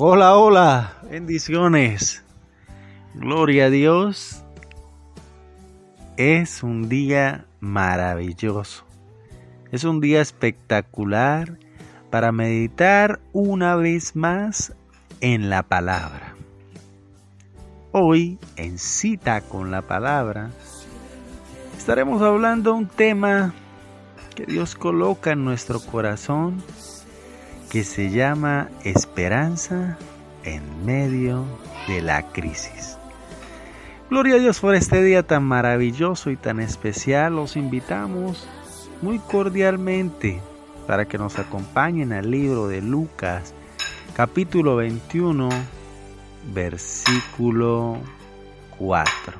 Hola, hola, bendiciones. Gloria a Dios. Es un día maravilloso. Es un día espectacular para meditar una vez más en la palabra. Hoy, en cita con la palabra, estaremos hablando un tema que Dios coloca en nuestro corazón que se llama esperanza en medio de la crisis. Gloria a Dios por este día tan maravilloso y tan especial. Los invitamos muy cordialmente para que nos acompañen al libro de Lucas, capítulo 21, versículo 4.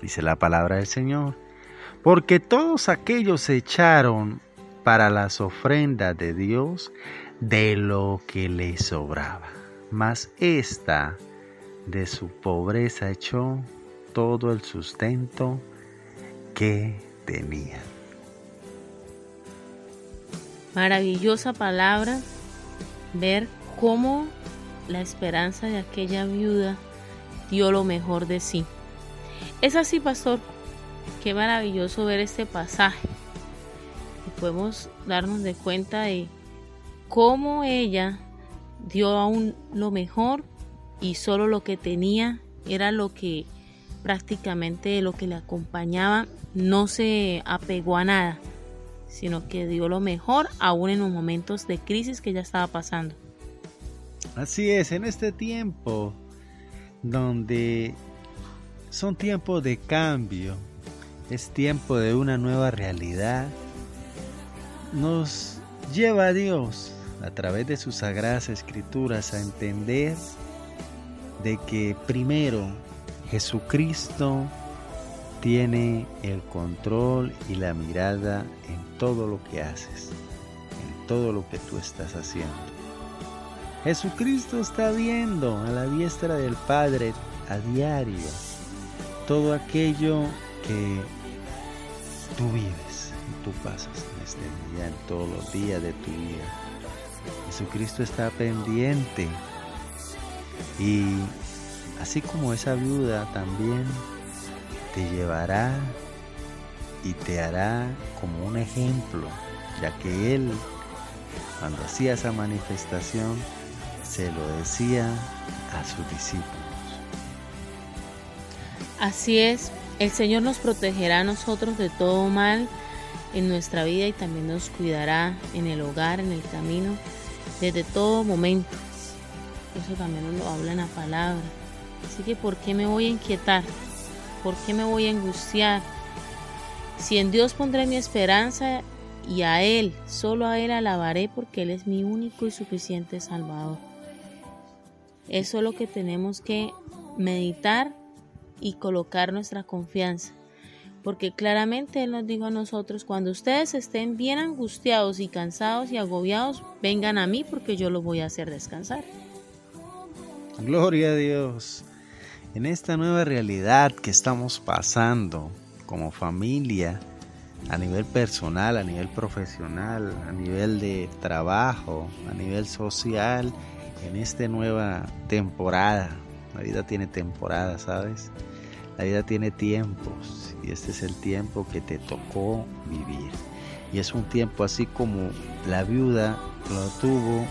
Dice la palabra del Señor. Porque todos aquellos se echaron para las ofrendas de Dios de lo que le sobraba. Mas esta de su pobreza echó todo el sustento que tenía. Maravillosa palabra ver cómo la esperanza de aquella viuda dio lo mejor de sí. Es así, pastor. Qué maravilloso ver este pasaje. Y podemos darnos de cuenta de cómo ella dio aún lo mejor y solo lo que tenía era lo que prácticamente lo que le acompañaba no se apegó a nada, sino que dio lo mejor aún en los momentos de crisis que ella estaba pasando. Así es, en este tiempo donde son tiempos de cambio, es tiempo de una nueva realidad, nos lleva a Dios a través de sus sagradas escrituras a entender de que primero Jesucristo tiene el control y la mirada en todo lo que haces, en todo lo que tú estás haciendo. Jesucristo está viendo a la diestra del Padre a diario todo aquello que tú vives y tú pasas en este día, en todos los días de tu vida. Jesucristo está pendiente y así como esa viuda también te llevará y te hará como un ejemplo, ya que Él, cuando hacía esa manifestación, se lo decía a sus discípulos. Así es, el Señor nos protegerá a nosotros de todo mal en nuestra vida y también nos cuidará en el hogar, en el camino, desde todo momento. Eso también nos lo habla en la palabra. Así que ¿por qué me voy a inquietar? ¿Por qué me voy a angustiar? Si en Dios pondré mi esperanza y a Él, solo a Él alabaré porque Él es mi único y suficiente Salvador. Eso es lo que tenemos que meditar y colocar nuestra confianza. Porque claramente Él nos dijo a nosotros, cuando ustedes estén bien angustiados y cansados y agobiados, vengan a mí porque yo los voy a hacer descansar. Gloria a Dios. En esta nueva realidad que estamos pasando como familia, a nivel personal, a nivel profesional, a nivel de trabajo, a nivel social, en esta nueva temporada. La vida tiene temporada, ¿sabes? La vida tiene tiempos y este es el tiempo que te tocó vivir. Y es un tiempo así como la viuda lo tuvo,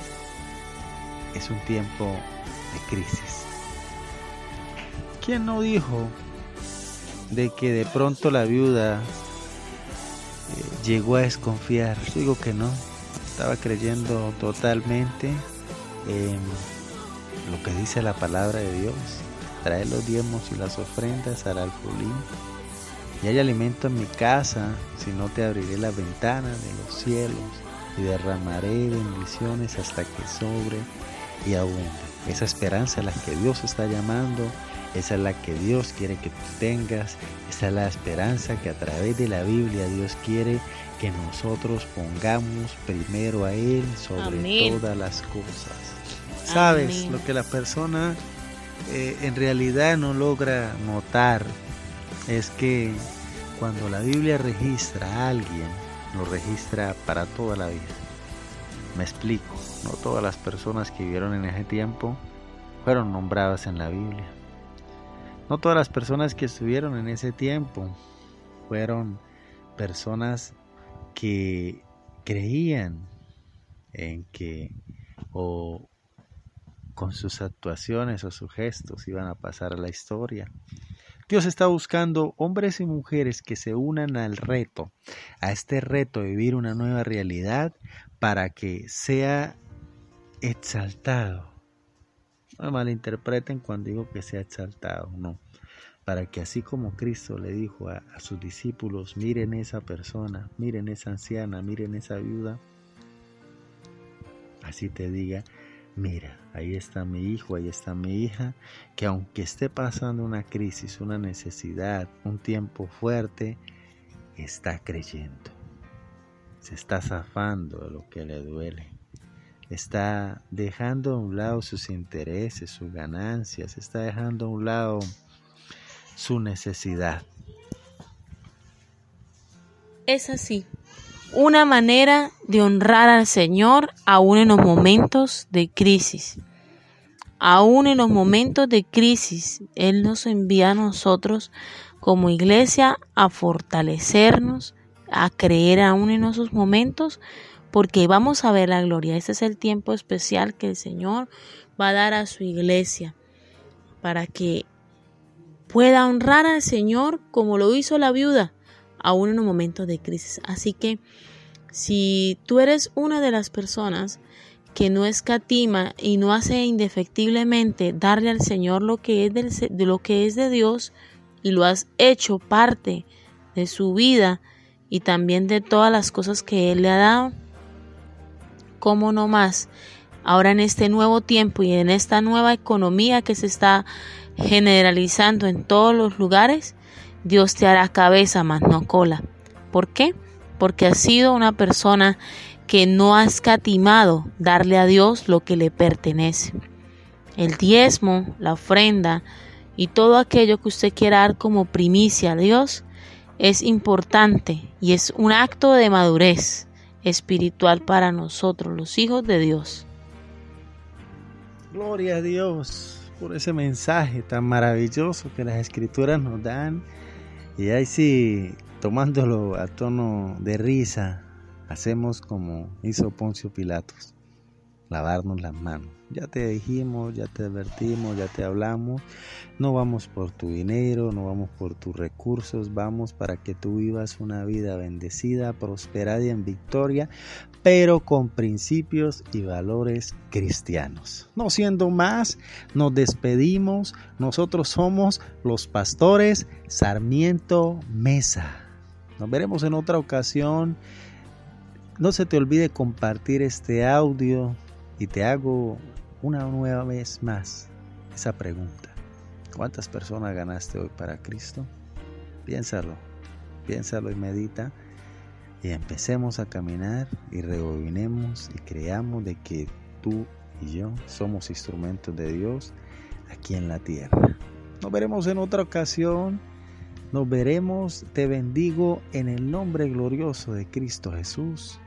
es un tiempo de crisis. ¿Quién no dijo de que de pronto la viuda eh, llegó a desconfiar? Digo que no, estaba creyendo totalmente en lo que dice la palabra de Dios. Trae los diezmos y las ofrendas al alfolín. Y hay alimento en mi casa, si no te abriré las ventanas de los cielos y derramaré bendiciones hasta que sobre y abunde. Esa esperanza es la que Dios está llamando, esa es la que Dios quiere que tú tengas, esa es la esperanza que a través de la Biblia Dios quiere que nosotros pongamos primero a Él sobre todas las cosas. Sabes, lo que la persona eh, en realidad no logra notar es que cuando la Biblia registra a alguien, lo registra para toda la vida. Me explico, no todas las personas que vivieron en ese tiempo fueron nombradas en la Biblia. No todas las personas que estuvieron en ese tiempo fueron personas que creían en que o con sus actuaciones o sus gestos iban a pasar a la historia. Dios está buscando hombres y mujeres que se unan al reto, a este reto de vivir una nueva realidad para que sea exaltado. No me malinterpreten cuando digo que sea exaltado, no. Para que así como Cristo le dijo a, a sus discípulos, miren esa persona, miren esa anciana, miren esa viuda, así te diga, mira, ahí está mi hijo, ahí está mi hija, que aunque esté pasando una crisis, una necesidad, un tiempo fuerte, está creyendo. Se está zafando de lo que le duele. Está dejando a un lado sus intereses, sus ganancias, está dejando a un lado su necesidad. Es así una manera de honrar al Señor aún en los momentos de crisis. Aún en los momentos de crisis, Él nos envía a nosotros como iglesia a fortalecernos, a creer aún en esos momentos, porque vamos a ver la gloria. Este es el tiempo especial que el Señor va a dar a su iglesia para que pueda honrar al Señor como lo hizo la viuda aún en un momento de crisis. Así que si tú eres una de las personas que no escatima y no hace indefectiblemente darle al Señor lo que es de lo que es de Dios y lo has hecho parte de su vida y también de todas las cosas que Él le ha dado, ¿cómo no más? Ahora en este nuevo tiempo y en esta nueva economía que se está generalizando en todos los lugares, Dios te hará cabeza más no cola. ¿Por qué? Porque has sido una persona que no ha escatimado darle a Dios lo que le pertenece. El diezmo, la ofrenda y todo aquello que usted quiera dar como primicia a Dios es importante y es un acto de madurez espiritual para nosotros, los hijos de Dios. Gloria a Dios por ese mensaje tan maravilloso que las escrituras nos dan y ahí sí, tomándolo a tono de risa, hacemos como hizo Poncio Pilatos, lavarnos las manos. Ya te dijimos, ya te advertimos, ya te hablamos, no vamos por tu dinero, no vamos por tus recursos, vamos para que tú vivas una vida bendecida, prosperada y en victoria, pero con principios y valores cristianos. No siendo más, nos despedimos. Nosotros somos los pastores Sarmiento Mesa. Nos veremos en otra ocasión. No se te olvide compartir este audio y te hago una nueva vez más esa pregunta. ¿Cuántas personas ganaste hoy para Cristo? Piénsalo, piénsalo y medita y empecemos a caminar y rebobinemos y creamos de que tú y yo somos instrumentos de Dios aquí en la tierra. Nos veremos en otra ocasión. Nos veremos. Te bendigo en el nombre glorioso de Cristo Jesús.